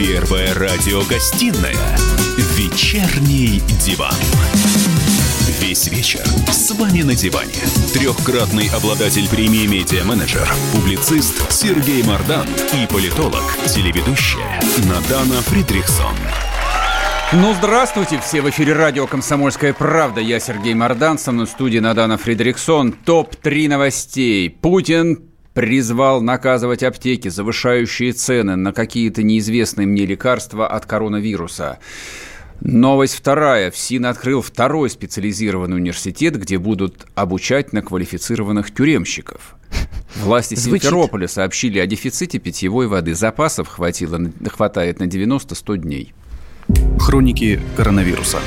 Первая радиогостинная «Вечерний диван». Весь вечер с вами на диване. Трехкратный обладатель премии «Медиа-менеджер», публицист Сергей Мардан и политолог, телеведущая Надана Фридрихсон. Ну, здравствуйте, все в эфире радио «Комсомольская правда». Я Сергей Мордан, со мной в студии Надана Фредериксон. Топ-3 новостей. Путин призвал наказывать аптеки, завышающие цены на какие-то неизвестные мне лекарства от коронавируса. Новость вторая. ФСИН открыл второй специализированный университет, где будут обучать на квалифицированных тюремщиков. Власти Звучит. Симферополя сообщили о дефиците питьевой воды. Запасов хватило, хватает на 90-100 дней. Хроники коронавируса.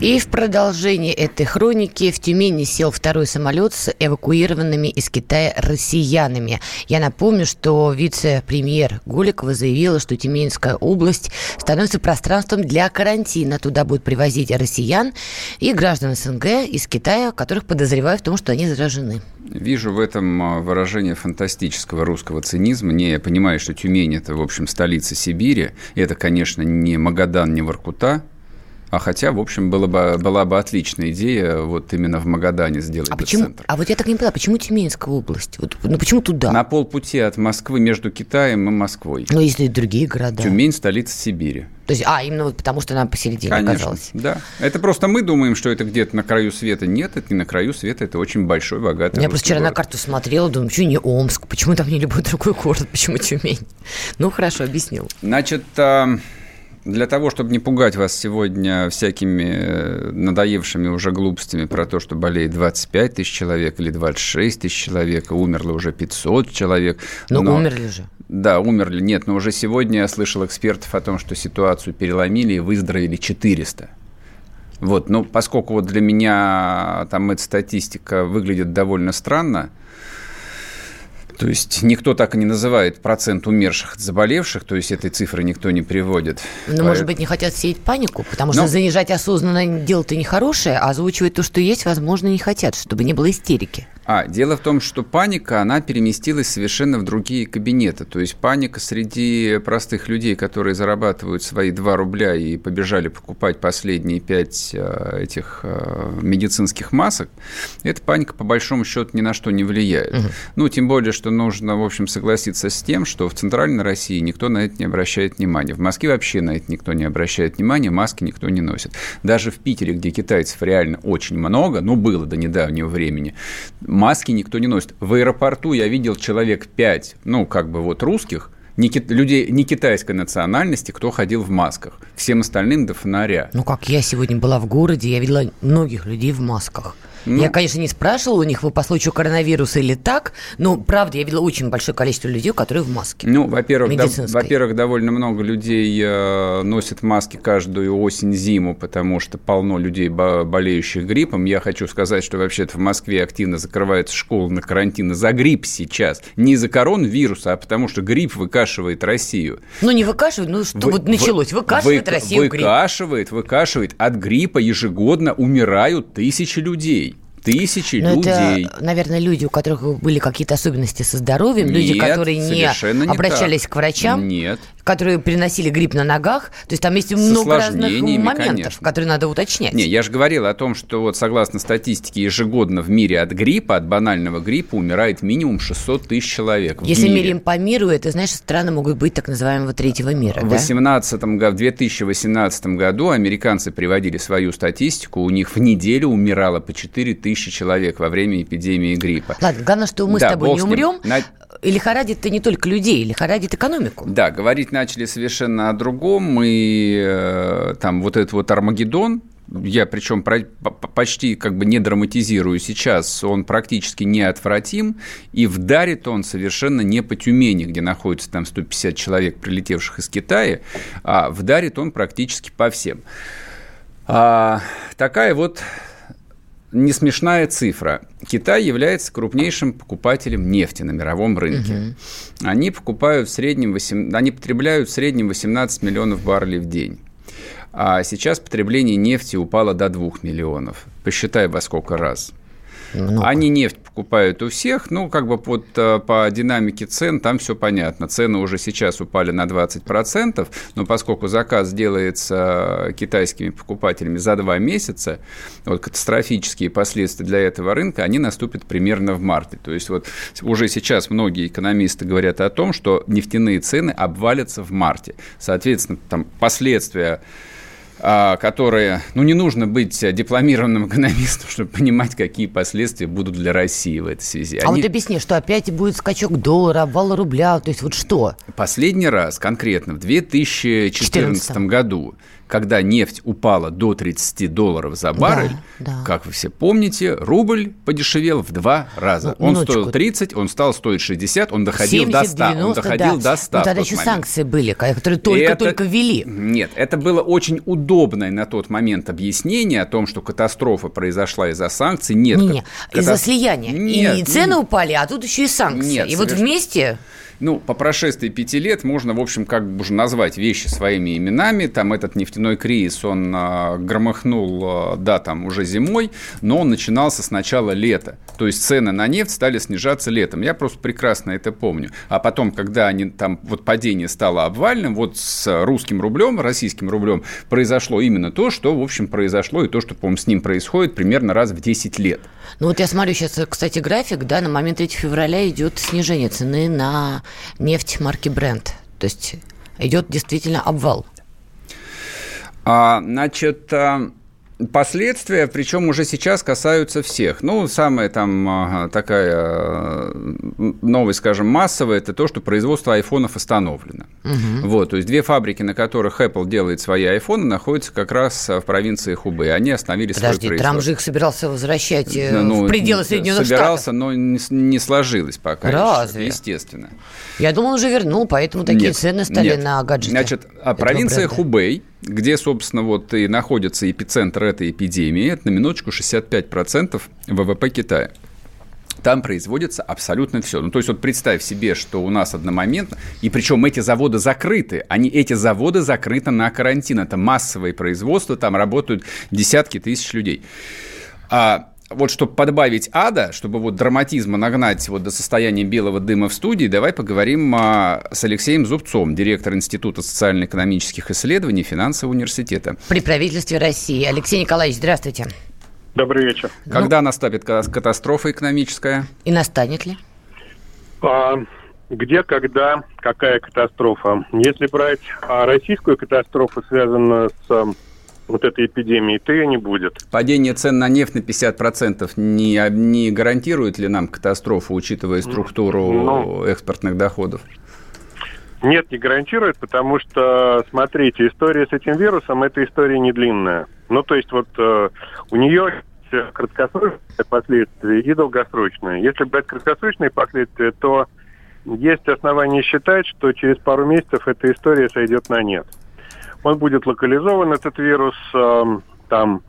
И в продолжении этой хроники в Тюмени сел второй самолет с эвакуированными из Китая россиянами. Я напомню, что вице-премьер Голикова заявила, что Тюменская область становится пространством для карантина. Туда будут привозить россиян и граждан СНГ из Китая, которых подозревают в том, что они заражены. Вижу в этом а, выражение фантастического русского цинизма. Не, я понимаю, что Тюмень – это, в общем, столица Сибири. Это, конечно, не Магадан, не Воркута, а хотя, в общем, было бы, была бы отличная идея вот именно в Магадане сделать а почему, центр. А вот я так не поняла, почему Тюменская область? Вот, ну почему туда? На полпути от Москвы между Китаем и Москвой. Ну, если и другие города. Тюмень – столица Сибири. То есть, а, именно вот потому, что она посередине Конечно, оказалась. да. Это просто мы думаем, что это где-то на краю света. Нет, это не на краю света, это очень большой, богатый Я просто вчера город. на карту смотрела, думаю, почему не Омск, почему там не любой другой город, почему Тюмень? Ну, хорошо, объяснил. Значит, а, для того, чтобы не пугать вас сегодня всякими э, надоевшими уже глупостями про то, что болеет 25 тысяч человек или 26 тысяч человек, умерло уже 500 человек. Но, но умерли же. Да, умерли. Нет, но уже сегодня я слышал экспертов о том, что ситуацию переломили и выздоровели 400. Вот, ну, поскольку вот для меня там эта статистика выглядит довольно странно, то есть никто так и не называет процент умерших от заболевших, то есть этой цифры никто не приводит. Ну, Поэтому... может быть, не хотят сеять панику, потому что Но... занижать осознанно дело-то нехорошее, а озвучивать то, что есть, возможно, не хотят, чтобы не было истерики. А, дело в том, что паника, она переместилась совершенно в другие кабинеты. То есть паника среди простых людей, которые зарабатывают свои 2 рубля и побежали покупать последние 5 э, этих э, медицинских масок, эта паника, по большому счету, ни на что не влияет. Угу. Ну, тем более, что нужно, в общем, согласиться с тем, что в Центральной России никто на это не обращает внимания. В Москве вообще на это никто не обращает внимания, маски никто не носит. Даже в Питере, где китайцев реально очень много, ну, было до недавнего времени, маски никто не носит. В аэропорту я видел человек 5, ну, как бы вот русских, не, людей не китайской национальности, кто ходил в масках. Всем остальным до фонаря. Ну, как я сегодня была в городе, я видела многих людей в масках. Ну, я, конечно, не спрашивала у них, вы по случаю коронавируса или так, но, правда, я видела очень большое количество людей, которые в маске. Ну, во-первых, до, во-первых довольно много людей э, носят маски каждую осень-зиму, потому что полно людей, болеющих гриппом. Я хочу сказать, что вообще-то в Москве активно закрывается школы на карантин за грипп сейчас. Не из-за коронавируса, а потому что грипп выкашивает Россию. Ну, не выкашивает, ну что вы, вот началось, выкашивает вы, Россию выкашивает, грипп. Выкашивает, От гриппа ежегодно умирают тысячи людей тысячи Но людей. Это, наверное, люди, у которых были какие-то особенности со здоровьем, Нет, люди, которые не, не обращались так. к врачам. Нет которые переносили грипп на ногах. То есть там есть Со много разных моментов, конечно. которые надо уточнять. Не, я же говорил о том, что вот согласно статистике ежегодно в мире от гриппа, от банального гриппа умирает минимум 600 тысяч человек. Если мире. меряем по миру, это, знаешь, страны могут быть так называемого третьего мира. В, 18 да? в 2018 году американцы приводили свою статистику, у них в неделю умирало по 4 тысячи человек во время эпидемии гриппа. Ладно, главное, что мы да, с тобой не умрем. На... Лихорадит-то не только людей, лихорадит экономику. Да, говорить начали совершенно о другом. Мы э, там вот этот вот Армагеддон, я причем почти как бы не драматизирую сейчас, он практически неотвратим, и вдарит он совершенно не по Тюмени, где находится там 150 человек, прилетевших из Китая, а вдарит он практически по всем. А, такая вот не смешная цифра. Китай является крупнейшим покупателем нефти на мировом рынке. Угу. Они покупают в среднем 8, они потребляют в среднем 18 миллионов баррелей в день. А сейчас потребление нефти упало до 2 миллионов. Посчитай во сколько раз. Много. Они нефть покупают у всех, ну, как бы под, э, по динамике цен там все понятно. Цены уже сейчас упали на 20%, но поскольку заказ делается китайскими покупателями за два месяца, вот катастрофические последствия для этого рынка, они наступят примерно в марте. То есть вот уже сейчас многие экономисты говорят о том, что нефтяные цены обвалятся в марте. Соответственно, там последствия которые, ну, не нужно быть дипломированным экономистом, чтобы понимать, какие последствия будут для России в этой связи. А Они... вот объясни, что опять будет скачок доллара, обвал рубля, то есть вот что? Последний раз конкретно в 2014 14. году когда нефть упала до 30 долларов за баррель, да, да. как вы все помните, рубль подешевел в два раза. Ну, он минуточку. стоил 30, он стал стоить 60, он доходил 70, до 100. 90, он доходил да. до 100 Но тогда еще момент. санкции были, которые только-только ввели. Нет, это было очень удобное на тот момент объяснение о том, что катастрофа произошла из-за санкций. Нет. Не, не, из-за слияния. Нет, и цены не... упали, а тут еще и санкции. Нет, и соверш... вот вместе ну, по прошествии пяти лет можно, в общем, как бы уже назвать вещи своими именами. Там этот нефтяной кризис, он а, громыхнул, а, да, там уже зимой, но он начинался с начала лета. То есть цены на нефть стали снижаться летом. Я просто прекрасно это помню. А потом, когда они там, вот падение стало обвальным, вот с русским рублем, российским рублем, произошло именно то, что, в общем, произошло, и то, что, по-моему, с ним происходит примерно раз в 10 лет. Ну вот я смотрю сейчас, кстати, график, да, на момент 3 февраля идет снижение цены на нефть марки Brent. То есть идет действительно обвал. А, значит, а, Последствия, причем уже сейчас касаются всех. Ну, самая там такая новость, скажем, массовая, это то, что производство айфонов остановлено. Угу. Вот, то есть две фабрики, на которых Apple делает свои айфоны, находятся как раз в провинции Хубэй. Они остановили Подожди, свое Трамп же их собирался возвращать э, ну, в пределы Соединенных собирался, Штатов. но не, не сложилось пока. Разве? Еще, естественно. Я думал, он уже вернул, поэтому такие нет, цены стали нет. на гаджеты. Значит, а провинция. Хубэй где, собственно, вот и находится эпицентр этой эпидемии, это на минуточку 65% ВВП Китая. Там производится абсолютно все. Ну, то есть, вот представь себе, что у нас одномоментно, и причем эти заводы закрыты, они, эти заводы закрыты на карантин, это массовое производство, там работают десятки тысяч людей. А вот чтобы подбавить ада, чтобы вот драматизма нагнать вот до состояния белого дыма в студии, давай поговорим а, с Алексеем Зубцом, директор Института социально-экономических исследований Финансового университета. При правительстве России. Алексей Николаевич, здравствуйте. Добрый вечер. Когда ну, наступит катастрофа экономическая? И настанет ли? А, где, когда, какая катастрофа? Если брать а, российскую катастрофу, связанную с вот этой эпидемии, то ее не будет. Падение цен на нефть на 50% не, не гарантирует ли нам катастрофу, учитывая структуру ну, экспортных доходов? Нет, не гарантирует, потому что, смотрите, история с этим вирусом – это история не длинная. Ну, то есть вот э, у нее краткосрочные последствия и долгосрочные. Если брать краткосрочные последствия, то есть основания считать, что через пару месяцев эта история сойдет на нет он будет локализован, этот вирус, эм, там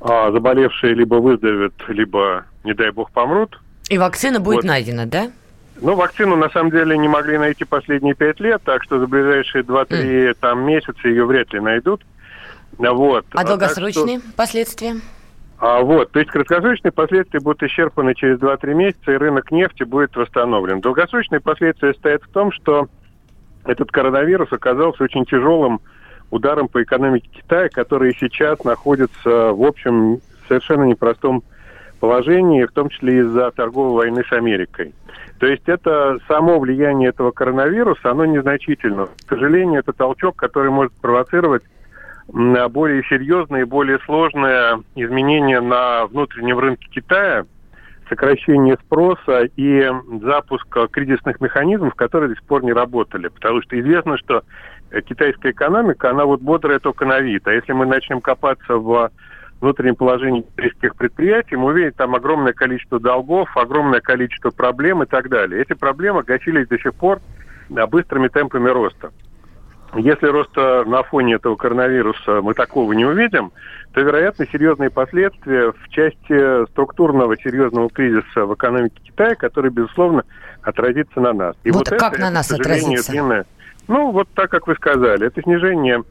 а, заболевшие либо выздоровеют, либо, не дай бог, помрут. И вакцина будет вот. найдена, да? Ну, вакцину на самом деле не могли найти последние пять лет, так что за ближайшие 2-3 mm. там, месяца ее вряд ли найдут. Вот. А, а долгосрочные что... последствия? А, вот, то есть краткосрочные последствия будут исчерпаны через 2-3 месяца, и рынок нефти будет восстановлен. Долгосрочные последствия стоят в том, что этот коронавирус оказался очень тяжелым ударом по экономике Китая, который сейчас находится, в общем, совершенно непростом положении, в том числе из-за торговой войны с Америкой. То есть это само влияние этого коронавируса, оно незначительно. К сожалению, это толчок, который может провоцировать более серьезные, более сложные изменения на внутреннем рынке Китая – сокращение спроса и запуск кризисных механизмов, которые до сих пор не работали. Потому что известно, что китайская экономика, она вот бодрая только на вид. А если мы начнем копаться в внутреннем положении китайских предприятий, мы увидим там огромное количество долгов, огромное количество проблем и так далее. Эти проблемы гасились до сих пор быстрыми темпами роста. Если роста на фоне этого коронавируса мы такого не увидим, то, вероятно, серьезные последствия в части структурного серьезного кризиса в экономике Китая, который, безусловно, отразится на нас. И вот, вот как это, на нас отразится? Длинное, ну, вот так, как вы сказали, это снижение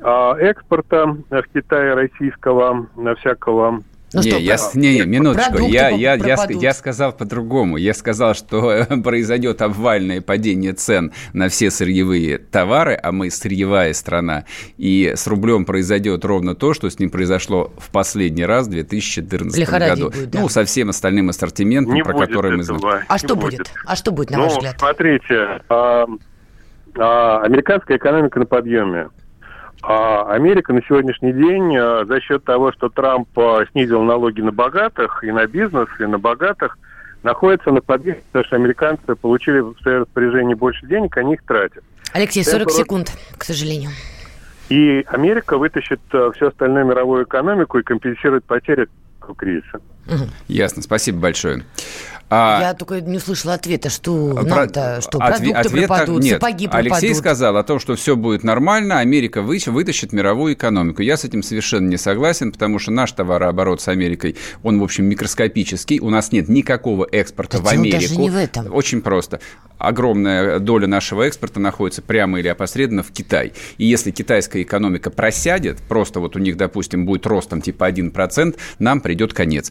э, экспорта в Китае российского, на всякого Ну не, что, я, про... не, не, минуточку. Я, я, я, я сказал по-другому. Я сказал, что произойдет обвальное падение цен на все сырьевые товары, а мы сырьевая страна, и с рублем произойдет ровно то, что с ним произошло в последний раз в 2014 году. Будет, да. Ну, со всем остальным ассортиментом, не про который мы знаем. А что будет? будет? А что будет, на ну, ваш взгляд? Смотрите, а, а, американская экономика на подъеме. А Америка на сегодняшний день а, за счет того, что Трамп а, снизил налоги на богатых и на бизнес, и на богатых, находится на подъеме, потому что американцы получили в свое распоряжение больше денег, они их тратят. Алексей, 40 Это... секунд, к сожалению. И Америка вытащит всю остальную мировую экономику и компенсирует потери кризиса. Ясно, спасибо большое. А, Я только не услышала ответа, что про... нам-то, что продукты ответа... пропадут, Нет, сапоги пропадут. Алексей сказал о том, что все будет нормально, Америка вы... вытащит мировую экономику. Я с этим совершенно не согласен, потому что наш товарооборот с Америкой, он, в общем, микроскопический. У нас нет никакого экспорта да в Америку. даже не в этом. Очень просто. Огромная доля нашего экспорта находится прямо или опосредованно в Китай. И если китайская экономика просядет, просто вот у них, допустим, будет ростом типа 1%, нам придет конец.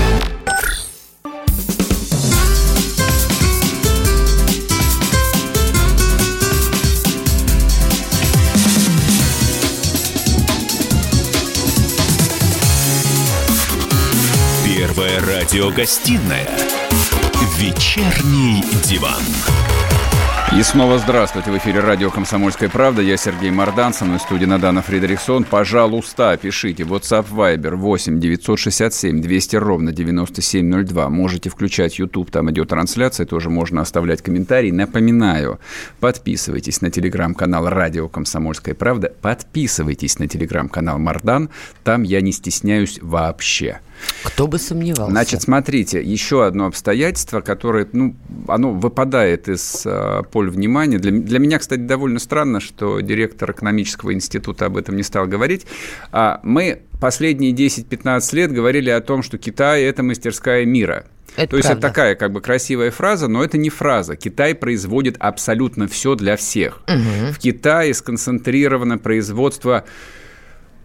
Первая радиогостинная «Вечерний диван». И снова здравствуйте. В эфире радио «Комсомольская правда». Я Сергей Мордан, со мной в студии Надана Фредериксон. Пожалуйста, пишите WhatsApp Viber 8 967 200 ровно 9702. Можете включать YouTube, там идет трансляция, тоже можно оставлять комментарии. Напоминаю, подписывайтесь на телеграм-канал радио «Комсомольская правда». Подписывайтесь на телеграм-канал Мордан. Там я не стесняюсь вообще. Кто бы сомневался. Значит, смотрите, еще одно обстоятельство, которое, ну, оно выпадает из э, поля внимания. Для, для меня, кстати, довольно странно, что директор экономического института об этом не стал говорить. А мы последние 10-15 лет говорили о том, что Китай – это мастерская мира. Это То есть это такая как бы красивая фраза, но это не фраза. Китай производит абсолютно все для всех. Угу. В Китае сконцентрировано производство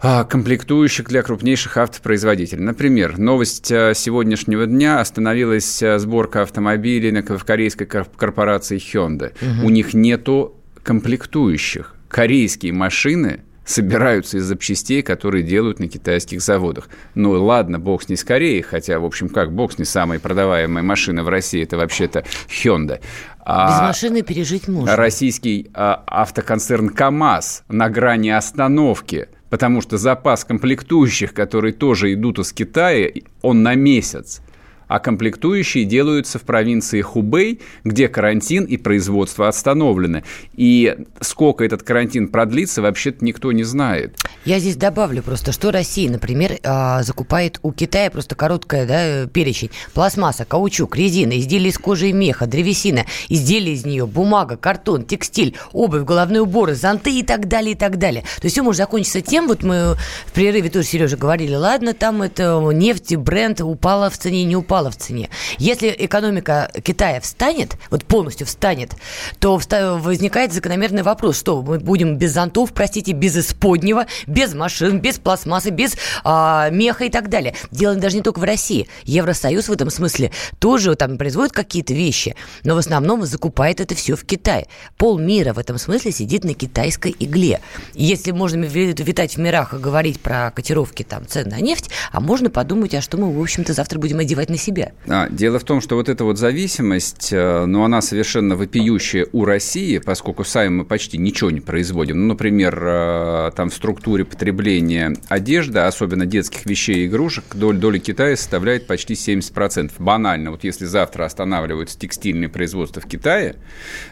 комплектующих для крупнейших автопроизводителей. Например, новость а, сегодняшнего дня остановилась а, сборка автомобилей в корейской корпорации Hyundai. Угу. У них нету комплектующих. Корейские машины собираются из запчастей, которые делают на китайских заводах. Ну ладно, бог с ней с Кореей, хотя, в общем, как бог с ней самая продаваемая машина в России, это вообще-то Hyundai. Без машины пережить можно. Российский а, автоконцерн КАМАЗ на грани остановки – потому что запас комплектующих, которые тоже идут из Китая, он на месяц а комплектующие делаются в провинции Хубей, где карантин и производство остановлены. И сколько этот карантин продлится, вообще-то никто не знает. Я здесь добавлю просто, что Россия, например, а, закупает у Китая просто короткая да, перечень. Пластмасса, каучук, резина, изделия из кожи и меха, древесина, изделия из нее, бумага, картон, текстиль, обувь, головные уборы, зонты и так далее, и так далее. То есть все может закончиться тем, вот мы в прерыве тоже, Сережа, говорили, ладно, там это нефть, бренд упала в цене, не упала упала в цене. Если экономика Китая встанет, вот полностью встанет, то возникает закономерный вопрос, что мы будем без зонтов, простите, без исподнего, без машин, без пластмассы, без а, меха и так далее. Дело даже не только в России. Евросоюз в этом смысле тоже там производит какие-то вещи, но в основном закупает это все в Китае. Полмира в этом смысле сидит на китайской игле. Если можно витать в мирах и говорить про котировки там цен на нефть, а можно подумать, а что мы, в общем-то, завтра будем одевать на себя. А, дело в том, что вот эта вот зависимость, э, ну, она совершенно вопиющая у России, поскольку сами мы почти ничего не производим. Ну, например, э, там в структуре потребления одежды, особенно детских вещей и игрушек, доля, доля Китая составляет почти 70%. Банально, вот если завтра останавливаются текстильные производства в Китае,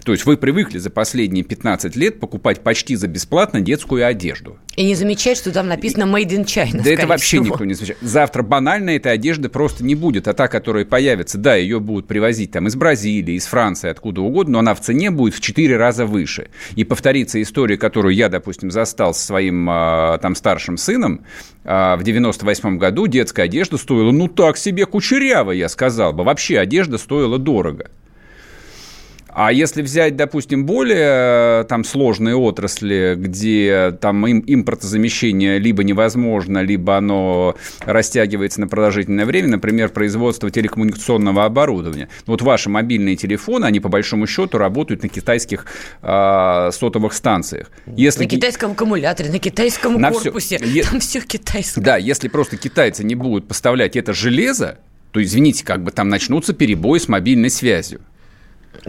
то есть вы привыкли за последние 15 лет покупать почти за бесплатно детскую одежду. И не замечать, что там написано «Made in China». Да это вообще всего. никто не замечает. Завтра банально этой одежды просто не будет. А та, которая появится, да, ее будут привозить там из Бразилии, из Франции, откуда угодно, но она в цене будет в 4 раза выше. И повторится история, которую я, допустим, застал со своим а, там старшим сыном, а, в 98 году детская одежда стоила, ну так себе кучеряво, я сказал бы. Вообще одежда стоила дорого. А если взять, допустим, более э, там сложные отрасли, где там им, импортозамещение либо невозможно, либо оно растягивается на продолжительное время, например, производство телекоммуникационного оборудования. Вот ваши мобильные телефоны, они по большому счету работают на китайских э, сотовых станциях. Если... На китайском аккумуляторе, на китайском на корпусе, все. там все китайское. Да, если просто китайцы не будут поставлять это железо, то, извините, как бы там начнутся перебои с мобильной связью.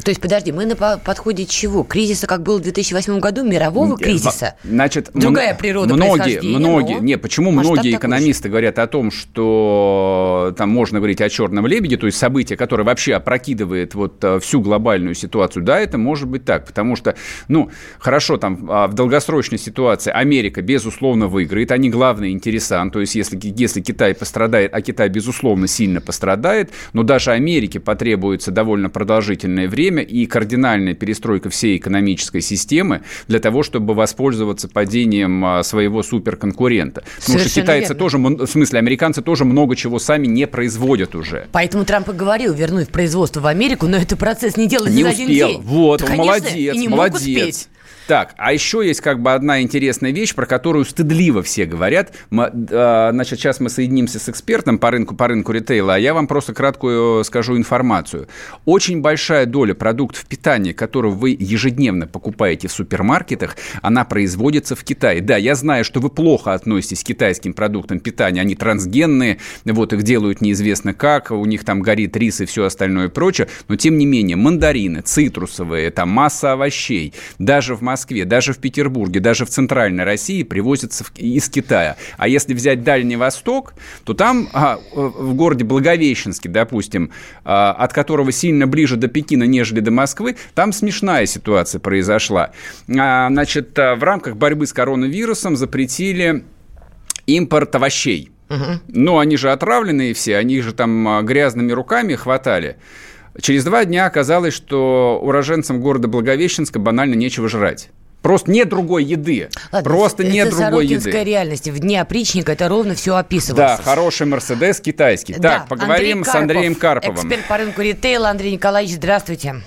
То есть, подожди, мы на подходе чего? Кризиса, как было в 2008 году, мирового кризиса? Значит, Другая природа многие, многие, не, почему многие экономисты говорят о том, что там можно говорить о черном лебеде, то есть событие, которое вообще опрокидывает вот э, всю глобальную ситуацию, да, это может быть так, потому что, ну, хорошо, там а, в долгосрочной ситуации Америка, безусловно, выиграет, они главный интересант, то есть если, если Китай пострадает, а Китай, безусловно, сильно пострадает, но даже Америке потребуется довольно продолжительное время, время и кардинальная перестройка всей экономической системы для того, чтобы воспользоваться падением а, своего суперконкурента. Потому что китайцы верно. тоже, в смысле, американцы тоже много чего сами не производят уже. Поэтому Трамп и говорил вернуть производство в Америку, но это процесс не делать не за успел. один день. Вот, да, молодец, молодец. Так, а еще есть как бы одна интересная вещь, про которую стыдливо все говорят. Мы, э, значит, сейчас мы соединимся с экспертом по рынку, по рынку ритейла, а я вам просто краткую скажу информацию. Очень большая доля продуктов питания, которые вы ежедневно покупаете в супермаркетах, она производится в Китае. Да, я знаю, что вы плохо относитесь к китайским продуктам питания, они трансгенные, вот их делают неизвестно как, у них там горит рис и все остальное прочее, но тем не менее мандарины, цитрусовые, там масса овощей, даже в Москве, даже в Петербурге, даже в центральной России привозятся из Китая. А если взять Дальний Восток, то там а, в городе Благовещенске, допустим, а, от которого сильно ближе до Пекина, нежели до Москвы, там смешная ситуация произошла. А, значит, а, в рамках борьбы с коронавирусом запретили импорт овощей. Угу. Ну, они же отравленные все, они же там а, грязными руками хватали. Через два дня оказалось, что уроженцам города Благовещенска банально нечего жрать. Просто нет другой еды. Ладно, Просто это нет другой еды. Это реальность. В дне опричника это ровно все описывается. Да, хороший Мерседес китайский. Да, так, поговорим Андрей с Андреем Карповым. Эксперт по рынку ритейла. Андрей Николаевич, здравствуйте.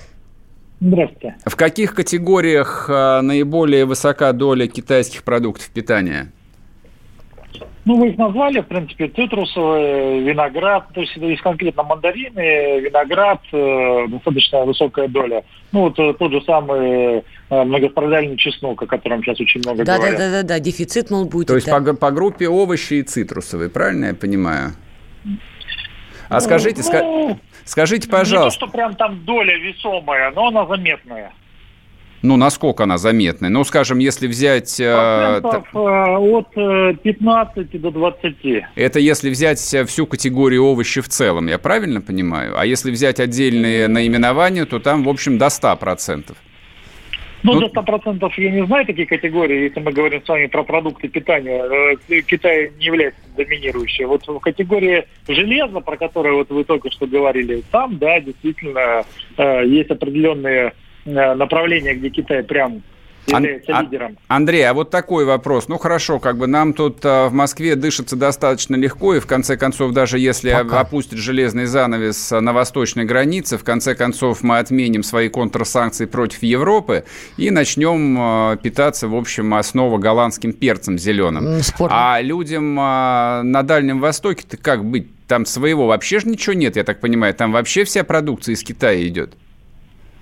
Здравствуйте. В каких категориях а, наиболее высока доля китайских продуктов питания? Ну, вы их назвали, в принципе, цитрусовые, виноград, то есть есть конкретно мандарины, виноград, э, достаточно высокая доля. Ну, вот э, тот же самый э, многострадальный чеснок, о котором сейчас очень много да, говорят. Да, да, да, да, дефицит, мол, будет. То есть да. по, по группе овощи и цитрусовые, правильно я понимаю? А ну, скажите, ну, скажите, пожалуйста. Не то, что прям там доля весомая, но она заметная. Ну, насколько она заметная? Ну, скажем, если взять... Э, от 15 э, до 20. Это если взять всю категорию овощей в целом, я правильно понимаю? А если взять отдельные наименования, то там, в общем, до 100%. Ну, ну, до 100% я не знаю такие категории, если мы говорим с вами про продукты питания. Э, Китай не является доминирующей. Вот в категории железа, про которую вот вы только что говорили, там, да, действительно, есть определенные Э, направление, где Китай прям является Ан- лидером. Андрей, а вот такой вопрос. Ну хорошо, как бы нам тут а, в Москве дышится достаточно легко, и в конце концов, даже если Пока. опустить железный занавес на восточной границе, в конце концов мы отменим свои контрсанкции против Европы и начнем а, питаться, в общем, основа голландским перцем зеленым. Спорно. А людям а, на Дальнем Востоке-то как быть? Там своего вообще же ничего нет, я так понимаю. Там вообще вся продукция из Китая идет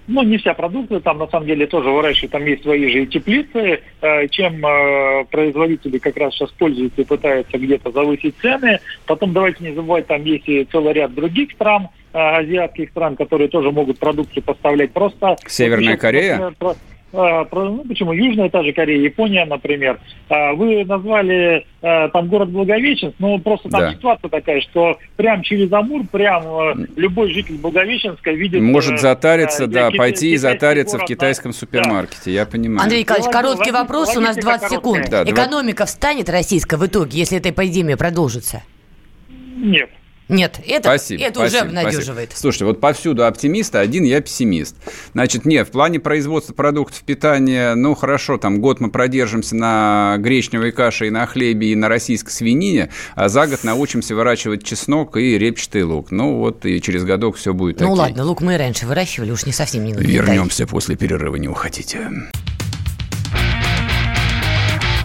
ну, не вся продукция, там на самом деле тоже выращивают, там есть свои же и теплицы, э, чем э, производители как раз сейчас пользуются и пытаются где-то завысить цены. Потом давайте не забывать, там есть и целый ряд других стран, э, азиатских стран, которые тоже могут продукцию поставлять просто... Северная Корея? Просто, ну, почему? Южная, та же Корея, Япония, например. А, вы назвали а, там город Благовещенск, но просто там да. ситуация такая, что прям через Амур, прям любой житель Благовещенска видит... Может э, затариться, да, пойти и затариться город, в китайском да. супермаркете, я понимаю. Андрей Николаевич, короткий вопрос, у нас 20 секунд. Да, Экономика 20... встанет российская в итоге, если эта эпидемия продолжится? Нет. Нет, это, спасибо, это спасибо, уже обнадеживает. Спасибо. Слушайте, вот повсюду оптимисты, один я пессимист. Значит, нет, в плане производства продуктов питания, ну, хорошо, там год мы продержимся на гречневой каше и на хлебе, и на российской свинине, а за год научимся выращивать чеснок и репчатый лук. Ну, вот и через годок все будет Ну, окей. ладно, лук мы и раньше выращивали, уж не совсем не Вернемся после перерыва, не уходите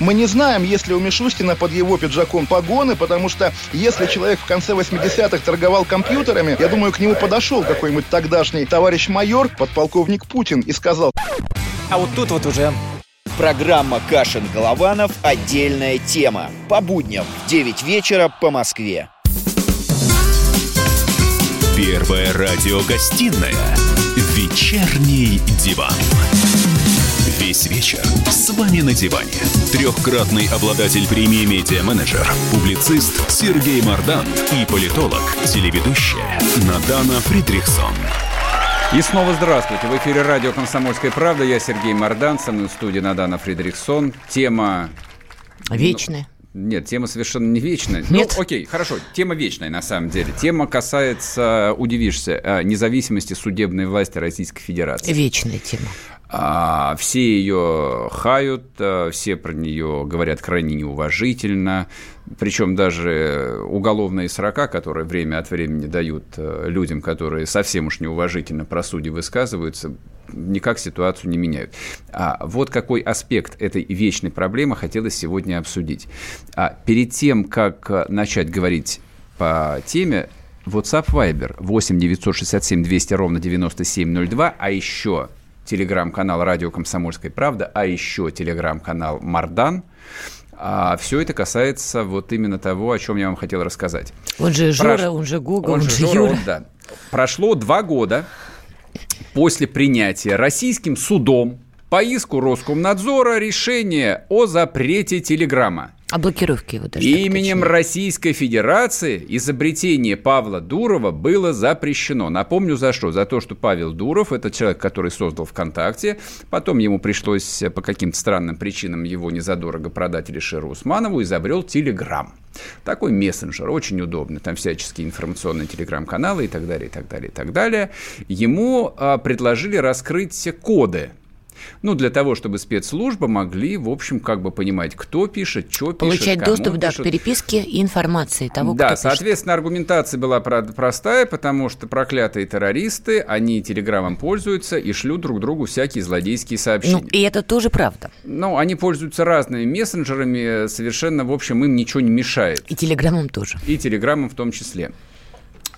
Мы не знаем, есть ли у Мишустина под его пиджаком погоны, потому что если человек в конце 80-х торговал компьютерами, я думаю, к нему подошел какой-нибудь тогдашний товарищ майор, подполковник Путин, и сказал... А вот тут вот уже Программа «Кашин-Голованов. Отдельная тема». По будням в 9 вечера по Москве. Первая радиогостинная «Вечерний диван». Весь вечер с вами на диване. Трехкратный обладатель премии «Медиа-менеджер», публицист Сергей Мардан и политолог, телеведущая Надана Фридрихсон. И снова здравствуйте. В эфире радио «Комсомольская правда». Я Сергей Мардан, со мной в студии Надана Фридрихсон. Тема... Вечная. Нет, тема совершенно не вечная. Ну, Нет. Ну, окей, хорошо, тема вечная на самом деле. Тема касается, удивишься, э, независимости судебной власти Российской Федерации. Вечная тема. А, все ее хают, а, все про нее говорят крайне неуважительно. Причем даже уголовные срока, которые время от времени дают а, людям, которые совсем уж неуважительно про судьи высказываются, никак ситуацию не меняют. А вот какой аспект этой вечной проблемы хотелось сегодня обсудить. А перед тем, как начать говорить по теме, WhatsApp Viber 8 967 200 ровно 9702, а еще телеграм-канал «Радио Комсомольская правда», а еще телеграм-канал «Мардан». А все это касается вот именно того, о чем я вам хотел рассказать. Он же Жора, Прош... он же Гугл, он, он же Жора, Юра. Он, да. Прошло два года после принятия российским судом по иску Роскомнадзора решение о запрете Телеграма. О блокировке его даже. Именем Российской Федерации изобретение Павла Дурова было запрещено. Напомню, за что? За то, что Павел Дуров – это человек, который создал ВКонтакте. Потом ему пришлось по каким-то странным причинам его незадорого продать Илишеру Усманову, изобрел Телеграм. Такой мессенджер, очень удобный. Там всяческие информационные телеграм-каналы и так далее, и так далее, и так далее. Ему а, предложили раскрыть коды ну, для того, чтобы спецслужбы могли, в общем, как бы понимать, кто пишет, что пишет, Получать доступ, пишет. да, к переписке и информации того, да, кто соответственно, пишет. аргументация была простая, потому что проклятые террористы, они телеграммом пользуются и шлют друг другу всякие злодейские сообщения. Ну, и это тоже правда. Ну, они пользуются разными мессенджерами, совершенно, в общем, им ничего не мешает. И телеграммом тоже. И телеграммом в том числе.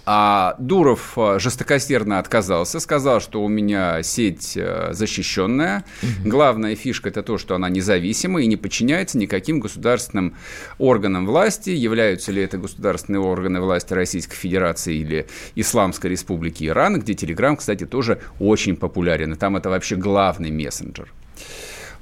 А Дуров э, жестокосердно отказался, сказал, что у меня сеть э, защищенная. Угу. Главная фишка это то, что она независима и не подчиняется никаким государственным органам власти. Являются ли это государственные органы власти Российской Федерации или Исламской Республики Иран, где Телеграм, кстати, тоже очень популярен. И там это вообще главный мессенджер.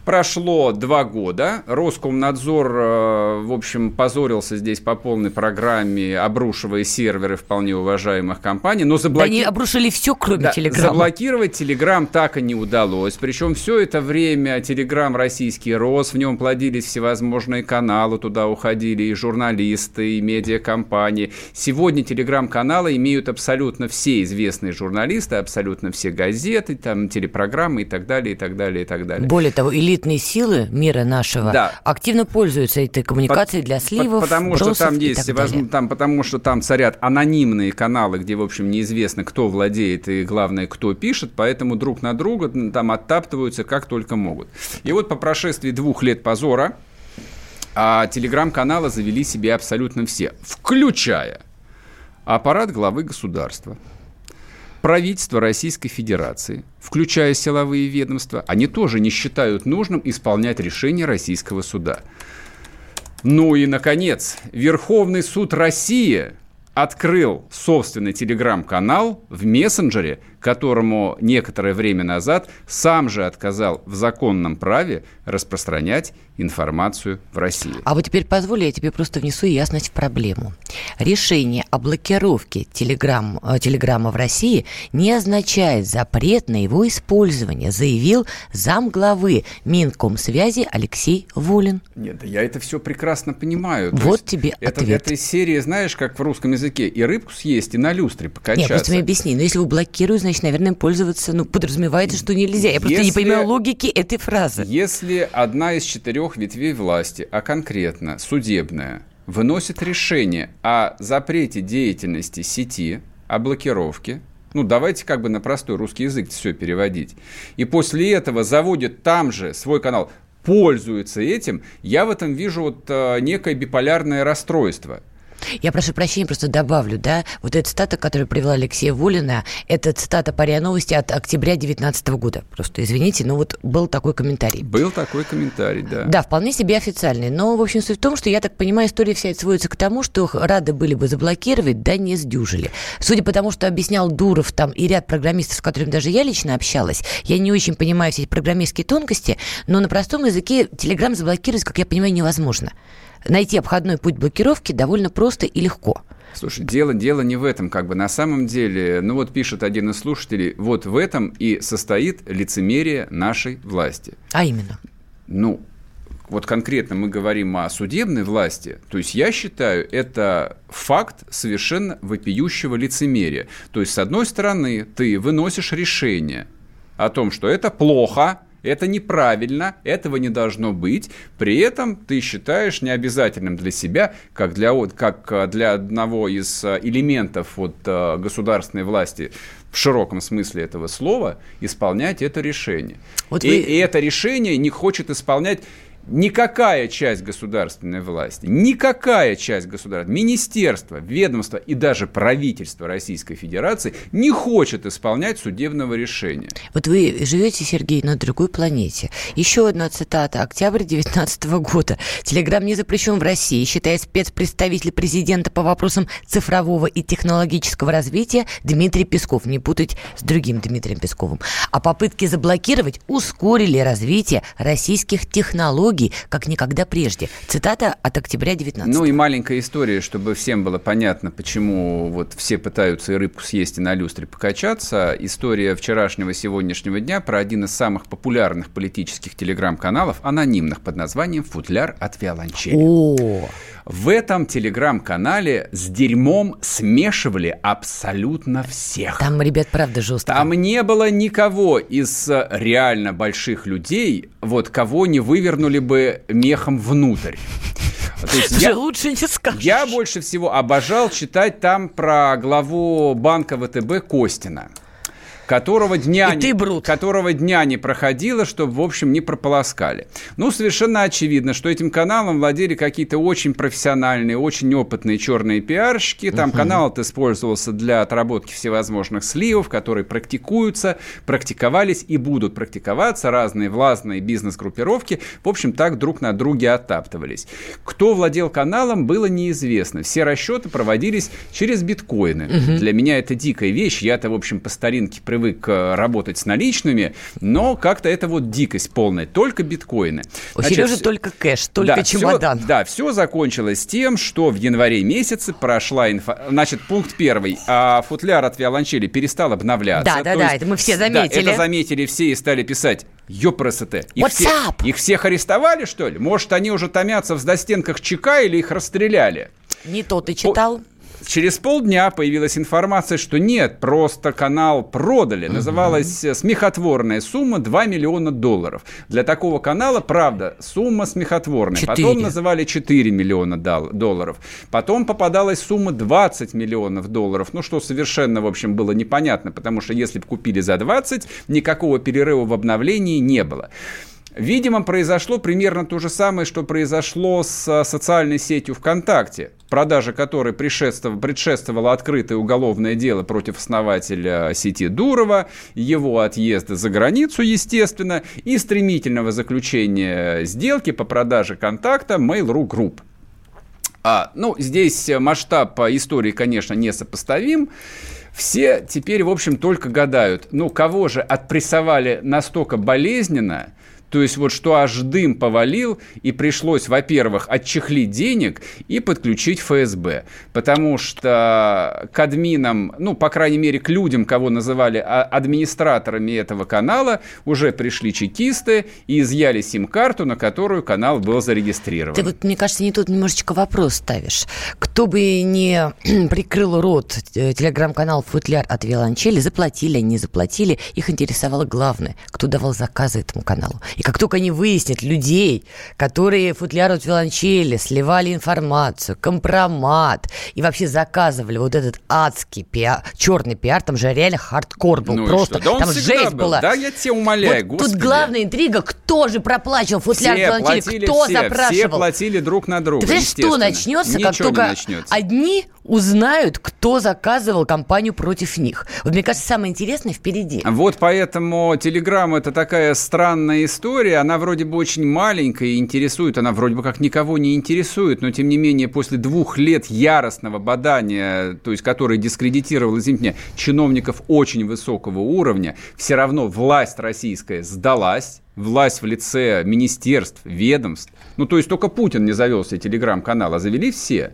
Прошло два года. Роскомнадзор, э, в общем, позорился здесь по полной программе, обрушивая серверы вполне уважаемых компаний. Но заблоки... Да они обрушили все, кроме да, Телеграма. Заблокировать Телеграм так и не удалось. Причем все это время Телеграм российский рос, в нем плодились всевозможные каналы, туда уходили и журналисты, и медиакомпании. Сегодня Телеграм-каналы имеют абсолютно все известные журналисты, абсолютно все газеты, там, телепрограммы и так далее, и так далее, и так далее. Более того, или элитные силы мира нашего да. активно пользуются этой коммуникацией По, для сливов, потому что там есть возможно, там, потому что там царят анонимные каналы, где, в общем, неизвестно, кто владеет и, главное, кто пишет, поэтому друг на друга там оттаптываются как только могут. И вот по прошествии двух лет позора а телеграм-каналы завели себе абсолютно все, включая аппарат главы государства, правительство Российской Федерации, включая силовые ведомства, они тоже не считают нужным исполнять решение российского суда. Ну и, наконец, Верховный суд России открыл собственный телеграм-канал в мессенджере, которому некоторое время назад сам же отказал в законном праве распространять информацию в России. А вот теперь позволь, я тебе просто внесу ясность в проблему. Решение о блокировке телеграмм, э, телеграмма в России не означает запрет на его использование, заявил замглавы Минкомсвязи Алексей Волин. Нет, да я это все прекрасно понимаю. То вот тебе это, ответ. Это из серии, знаешь, как в русском языке, и рыбку съесть, и на люстре покачаться. Нет, просто мне объясни, но если вы блокируете, значит, наверное, пользоваться, ну, подразумевается, что нельзя. Я просто не понимаю логики этой фразы. Если одна из четырех ветвей власти, а конкретно судебная, выносит решение о запрете деятельности сети, о блокировке, ну, давайте как бы на простой русский язык все переводить. И после этого заводит там же свой канал, пользуется этим, я в этом вижу вот э, некое биполярное расстройство. Я прошу прощения, просто добавлю, да, вот эта цитата, которую привела Алексея Волина, это цитата по РИА Новости от октября 2019 года. Просто извините, но вот был такой комментарий. Был такой комментарий, да. Да, вполне себе официальный. Но, в общем, суть в том, что, я так понимаю, история вся сводится к тому, что рады были бы заблокировать, да не сдюжили. Судя по тому, что объяснял Дуров там и ряд программистов, с которыми даже я лично общалась, я не очень понимаю все эти программистские тонкости, но на простом языке Телеграм заблокировать, как я понимаю, невозможно найти обходной путь блокировки довольно просто и легко. Слушай, дело, дело не в этом, как бы на самом деле, ну вот пишет один из слушателей, вот в этом и состоит лицемерие нашей власти. А именно? Ну, вот конкретно мы говорим о судебной власти, то есть я считаю, это факт совершенно вопиющего лицемерия. То есть, с одной стороны, ты выносишь решение о том, что это плохо, это неправильно, этого не должно быть. При этом ты считаешь необязательным для себя, как для, как э, для одного из э, элементов вот, э, государственной власти, в широком смысле этого слова, исполнять это решение. Вот и, вы... и это решение не хочет исполнять никакая часть государственной власти, никакая часть государства, министерство, ведомство и даже правительство Российской Федерации не хочет исполнять судебного решения. Вот вы живете, Сергей, на другой планете. Еще одна цитата. Октябрь 2019 года. Телеграм не запрещен в России, считает спецпредставитель президента по вопросам цифрового и технологического развития Дмитрий Песков. Не путать с другим Дмитрием Песковым. А попытки заблокировать ускорили развитие российских технологий технологий, как никогда прежде. Цитата от октября 19 Ну и маленькая история, чтобы всем было понятно, почему вот все пытаются и рыбку съесть, и на люстре покачаться. История вчерашнего сегодняшнего дня про один из самых популярных политических телеграм-каналов, анонимных, под названием «Футляр от виолончели». О, в этом телеграм-канале с дерьмом смешивали абсолютно всех. Там, ребят, правда жестко. Там не было никого из э, реально больших людей, вот кого не вывернули бы мехом внутрь. То есть я, лучше не скажешь. Я больше всего обожал читать там про главу банка ВТБ Костина которого дня, и ты, Брут. которого дня не проходило, чтобы, в общем, не прополоскали. Ну, совершенно очевидно, что этим каналом владели какие-то очень профессиональные, очень опытные черные пиарщики. Там угу. канал использовался для отработки всевозможных сливов, которые практикуются, практиковались и будут практиковаться разные властные бизнес-группировки. В общем, так друг на друге оттаптывались. Кто владел каналом, было неизвестно. Все расчеты проводились через биткоины. Угу. Для меня это дикая вещь. Я-то, в общем, по старинке привык привык э, работать с наличными, но как-то это вот дикость полная, только биткоины. У Значит, Сережи только кэш, только да, чемодан. Все, да, все закончилось тем, что в январе месяце прошла инфа... Значит, пункт первый. А футляр от виолончели перестал обновляться. Да, да, да, это мы все заметили. Да, это заметили все и стали писать Ёпрст. Их, все, их всех арестовали, что ли? Может, они уже томятся в застенках ЧК или их расстреляли? Не то ты читал. Через полдня появилась информация, что нет, просто канал продали. Называлась угу. смехотворная сумма 2 миллиона долларов. Для такого канала, правда, сумма смехотворная. 4. Потом называли 4 миллиона долларов. Потом попадалась сумма 20 миллионов долларов. Ну, что совершенно, в общем, было непонятно, потому что если бы купили за 20, никакого перерыва в обновлении не было. Видимо, произошло примерно то же самое, что произошло с социальной сетью ВКонтакте, продажа которой предшествовало открытое уголовное дело против основателя сети Дурова, его отъезда за границу, естественно, и стремительного заключения сделки по продаже контакта Mail.ru Group. А, ну, здесь масштаб истории, конечно, несопоставим. Все теперь, в общем, только гадают, ну, кого же отпрессовали настолько болезненно, то есть вот что аж дым повалил, и пришлось, во-первых, отчехлить денег и подключить ФСБ. Потому что к админам, ну, по крайней мере, к людям, кого называли а, администраторами этого канала, уже пришли чекисты и изъяли сим-карту, на которую канал был зарегистрирован. Ты вот, мне кажется, не тут немножечко вопрос ставишь. Кто бы не прикрыл рот э, телеграм-канал «Футляр от Виолончели», заплатили, не заплатили, их интересовало главное, кто давал заказы этому каналу. И как только они выяснят людей, которые футляр от виолончели сливали информацию, компромат и вообще заказывали вот этот адский пиар, черный пиар, там же реально хардкор был. Ну просто да там жесть был. была. Да, я тебя умоляю, вот Тут главная интрига, кто же проплачивал футляр все платили, кто все, запрашивал. Все платили друг на друга, Ты что начнется, Ничего как только начнется. одни узнают, кто заказывал компанию против них. Вот мне кажется, самое интересное впереди. Вот поэтому Телеграм это такая странная история. Она вроде бы очень маленькая и интересует. Она вроде бы как никого не интересует. Но тем не менее, после двух лет яростного бадания, то есть который дискредитировал, извините меня, чиновников очень высокого уровня, все равно власть российская сдалась власть в лице министерств, ведомств. Ну, то есть только Путин не завел себе телеграм-канал, а завели все.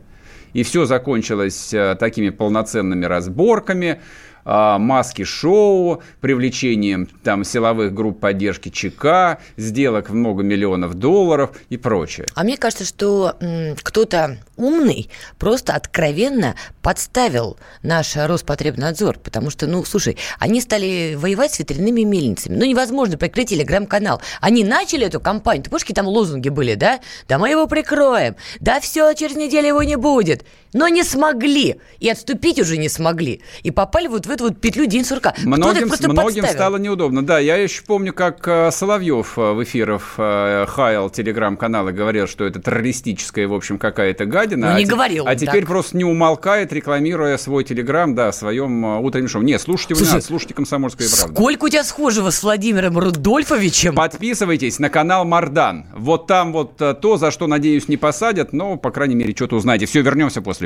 И все закончилось э, такими полноценными разборками, маски-шоу, привлечением там силовых групп поддержки ЧК, сделок в много миллионов долларов и прочее. А мне кажется, что кто-то умный просто откровенно подставил наш Роспотребнадзор, потому что, ну, слушай, они стали воевать с ветряными мельницами. Ну, невозможно прикрыть телеграм-канал. Они начали эту кампанию, ты помнишь, какие там лозунги были, да? Да мы его прикроем, да все, через неделю его не будет. Но не смогли, и отступить уже не смогли. И попали вот в эту вот петлю день сурка. Многим, многим стало неудобно. Да, я еще помню, как э, Соловьев в эфирах э, хаял телеграм-канал и говорил, что это террористическая, в общем, какая-то гадина. Ну, не а говорил А теперь так. просто не умолкает, рекламируя свой телеграм, да, в своем э, утреннем шоу. Не, слушайте Слушай, нас, слушайте «Комсомольская правда». Сколько у тебя схожего с Владимиром Рудольфовичем? Подписывайтесь на канал Мардан. Вот там вот то, за что, надеюсь, не посадят, но, по крайней мере, что-то узнаете. Все, вернемся после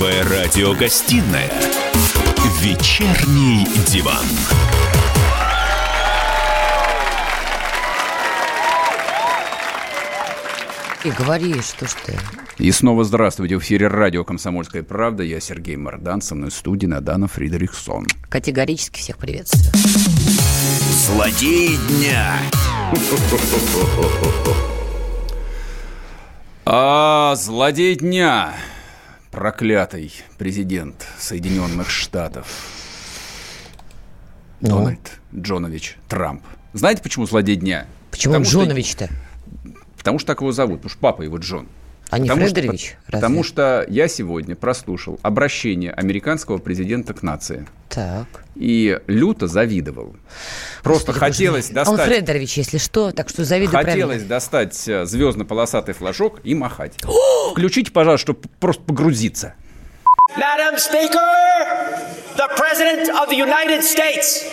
Первая радиогостинная «Вечерний диван». И говори, что ж ты. И снова здравствуйте. В эфире радио «Комсомольская правда». Я Сергей Мордан. Со мной в студии Надана Фридрихсон. Категорически всех приветствую. Злодей дня. А, злодей дня. Проклятый президент Соединенных Штатов. Ну? Дональд Джонович Трамп. Знаете, почему злодей дня? Почему Потому что- Джонович-то? Потому что так его зовут, потому что папа его Джон. А не Потому Фредерович? Что, разве? потому что я сегодня прослушал обращение американского президента к нации. Так. И люто завидовал. Просто Господи, хотелось боже мой. Он достать... Фредерович, если что, так что завидуй Хотелось правильно. достать э, звездно-полосатый флажок и махать. Включите, пожалуйста, чтобы просто погрузиться. Madam Speaker, the President of the United States.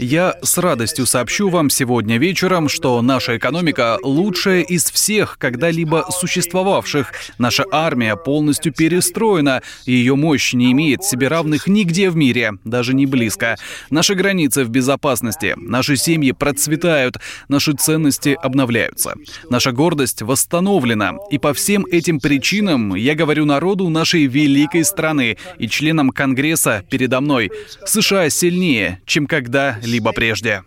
Я с радостью сообщу вам сегодня вечером, что наша экономика лучшая из всех когда-либо существовавших. Наша армия полностью перестроена, ее мощь не имеет себе равных нигде в мире, даже не близко. Наши границы в безопасности, наши семьи процветают, наши ценности обновляются. Наша гордость восстановлена, и по всем этим причинам я говорю народу нашей великой страны и членам Конгресса передо мной. США сильнее, чем когда-либо прежде.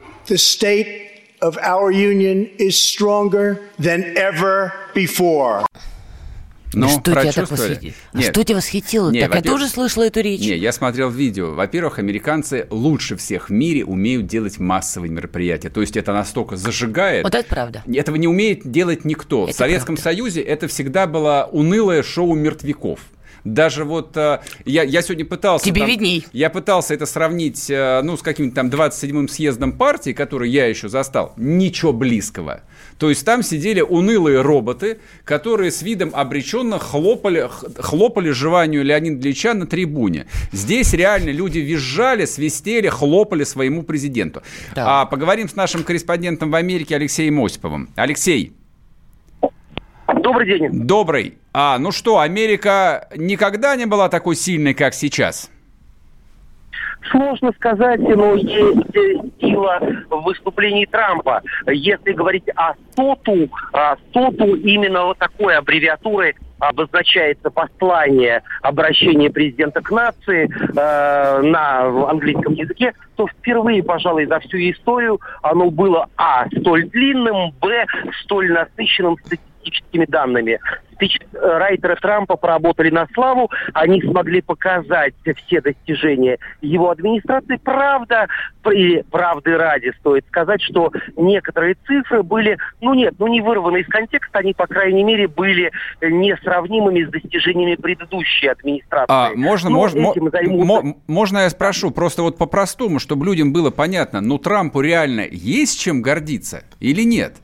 Ну, что тебя так восхитило? А Нет. что тебя восхитило? Не, так я тоже слышала эту речь. Не, я смотрел видео. Во-первых, американцы лучше всех в мире умеют делать массовые мероприятия. То есть это настолько зажигает. Вот это правда. Этого не умеет делать никто. в Это Советском Союзе это всегда было унылое шоу мертвяков. Даже вот э, я, я сегодня пытался... Тебе там- видней. Я пытался это сравнить, э, ну, с каким-то там 27-м съездом партии, который я еще застал. Ничего близкого. То есть там сидели унылые роботы, которые с видом обреченно хлопали, хлопали жеванию Леонида Ильича на трибуне. Здесь реально люди визжали, свистели, хлопали своему президенту. Да. А поговорим с нашим корреспондентом в Америке Алексеем Осиповым. Алексей. Добрый день. Добрый. А, ну что, Америка никогда не была такой сильной, как сейчас? Сложно сказать, но есть э, сила в выступлении Трампа. Если говорить о СОТу, СОТу именно вот такой аббревиатурой обозначается послание, обращение президента к нации э, на английском языке, то впервые, пожалуй, за всю историю оно было а. столь длинным, б. столь насыщенным статистическими данными. Спичрайтеры Трампа поработали на славу, они смогли показать все достижения его администрации. Правда, и правды ради стоит сказать, что некоторые цифры были, ну нет, ну не вырваны из контекста, они, по крайней мере, были несравнимыми с достижениями предыдущей администрации. А, можно, Ну, можно, мо- можно я спрошу, просто вот по-простому, чтобы людям было понятно, ну Трампу реально есть чем гордиться или нет?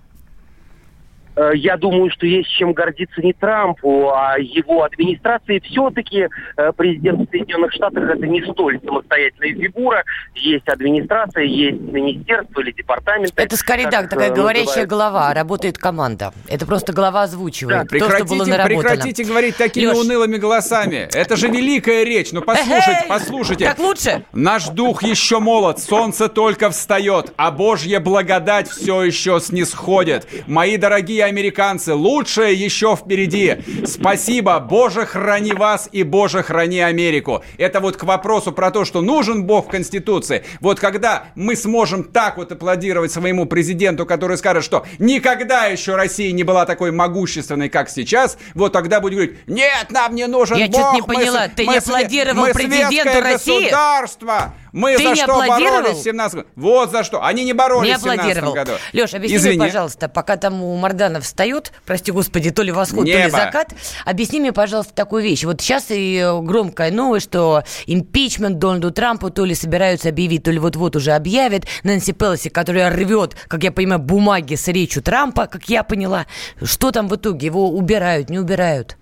Э, Я думаю, что есть чем гордиться не Трампу, а его администрации. Все-таки э, президент Соединенных Штатов это не столь самостоятельная фигура. Есть администрация, есть министерство или департамент. Это скорее, да, такая говорящая голова, работает команда. Это просто голова озвучивает то, что было Прекратите, наработано. прекратите говорить такими Лёш. унылыми голосами. Это же великая речь. Ну послушайте, Эй, послушайте. так лучше? Наш дух еще молод, солнце только встает, а Божья благодать все еще снисходит. Мои дорогие американцы, лучшее еще впереди. Спасибо, Боже, храни вас и Боже, храни Америку. Это вот к вопросу про то, что нужен Бог в Конституции. Вот когда мы сможем так вот аплодировать своему президенту, который скажет, что никогда еще Россия не была такой могущественной, как сейчас, вот тогда будем говорить, нет, нам не нужен Я Бог. чё-то не мы поняла, с- ты мы не аплодировал мы президенту России? государство. Мы Ты за не что боролись в 17 Вот за что. Они не боролись Не в 17 аплодировал. году. Леш, объясни Извини. мне, пожалуйста, пока там у Мардана встает, прости господи, то ли восход, то ли Небо. закат, объясни мне, пожалуйста, такую вещь. Вот сейчас и э, громкая новость, что импичмент Дональду Трампу то ли собираются объявить, то ли вот-вот уже объявят. Нэнси Пелоси, которая рвет, как я понимаю, бумаги с речью Трампа, как я поняла. Что там в итоге? Его убирают, не убирают?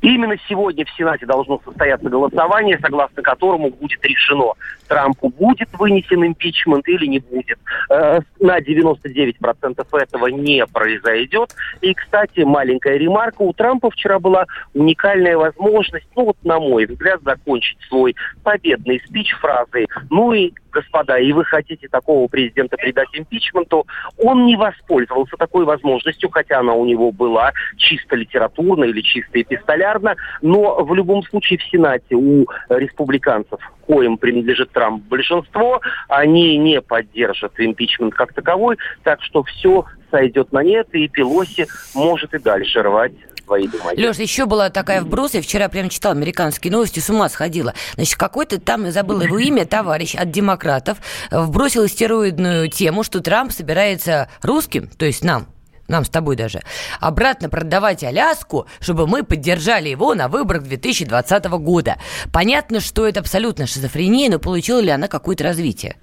Именно сегодня в Сенате должно состояться голосование, согласно которому будет решено, Трампу будет вынесен импичмент или не будет. Э, На 99% этого не произойдет. И, кстати, маленькая ремарка. У Трампа вчера была уникальная возможность, ну вот на мой взгляд, закончить свой победный спич фразой «Ну и, господа, и вы хотите такого президента придать импичменту?» Он не воспользовался такой возможностью, хотя она у него была чисто литературно или чисто эпистолярно, но в любом случае в Сенате у республиканцев, коим принадлежит Трамп большинство, они не поддержат импичмент как таковой, так что все сойдет на нет, и Пелоси может и дальше рвать свои бумаги. Леш, еще была такая вброс, я вчера прям читал американские новости, с ума сходила. Значит, какой-то там, я забыла его имя, товарищ от демократов, э, вбросил стероидную тему, что Трамп собирается русским, то есть нам, нам с тобой даже, обратно продавать Аляску, чтобы мы поддержали его на выборах 2020 года. Понятно, что это абсолютно шизофрения, но получила ли она какое-то развитие?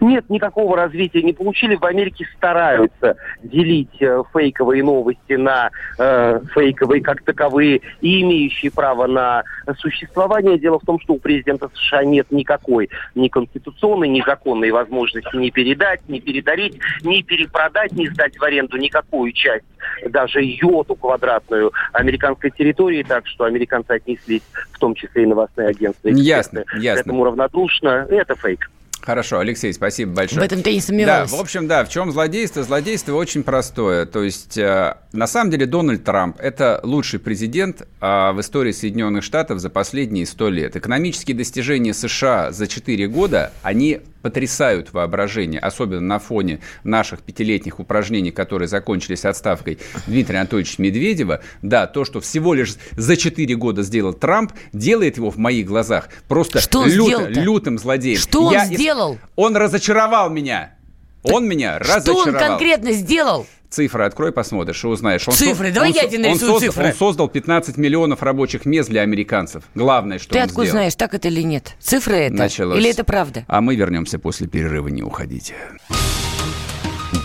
Нет, никакого развития не получили. В Америке стараются делить э, фейковые новости на э, фейковые как таковые и имеющие право на существование. Дело в том, что у президента США нет никакой ни конституционной, ни законной возможности ни передать, ни передарить, ни перепродать, ни сдать в аренду никакую часть, даже йоту квадратную американской территории. Так что американцы отнеслись, в том числе и новостные агентства, Ясно, ясно. к этому равнодушно. Это фейк. Хорошо, Алексей, спасибо большое. В этом ты не сомневалась. Да, в общем, да, в чем злодейство? Злодейство очень простое. То есть, э, на самом деле, Дональд Трамп – это лучший президент э, в истории Соединенных Штатов за последние сто лет. Экономические достижения США за 4 года, они потрясают воображение, особенно на фоне наших пятилетних упражнений, которые закончились отставкой Дмитрия Анатольевича Медведева, да, то, что всего лишь за 4 года сделал Трамп, делает его в моих глазах просто что люто, лютым злодеем. Что Я, он сделал? Он разочаровал меня. Он меня разочаровал. Что он конкретно сделал? Цифры открой, посмотришь, и узнаешь. Он цифры, со... давай он, я тебе нарисую он цифры. Он создал 15 миллионов рабочих мест для американцев. Главное, что Ты он откуда сделал. знаешь, так это или нет? Цифры это? Началось. Или это правда? А мы вернемся после перерыва, не уходите.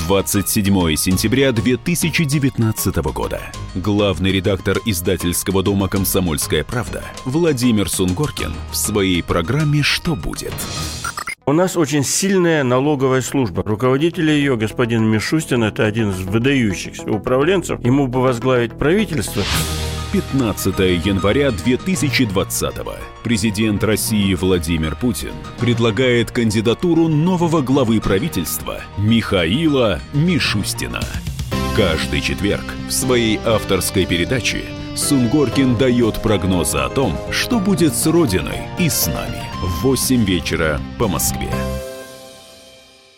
27 сентября 2019 года. Главный редактор издательского дома «Комсомольская правда» Владимир Сунгоркин в своей программе «Что будет?». У нас очень сильная налоговая служба. Руководитель ее, господин Мишустин, это один из выдающихся управленцев. Ему бы возглавить правительство. 15 января 2020 президент России Владимир Путин предлагает кандидатуру нового главы правительства Михаила Мишустина. Каждый четверг в своей авторской передаче Сунгоркин дает прогнозы о том, что будет с Родиной и с нами в 8 вечера по Москве.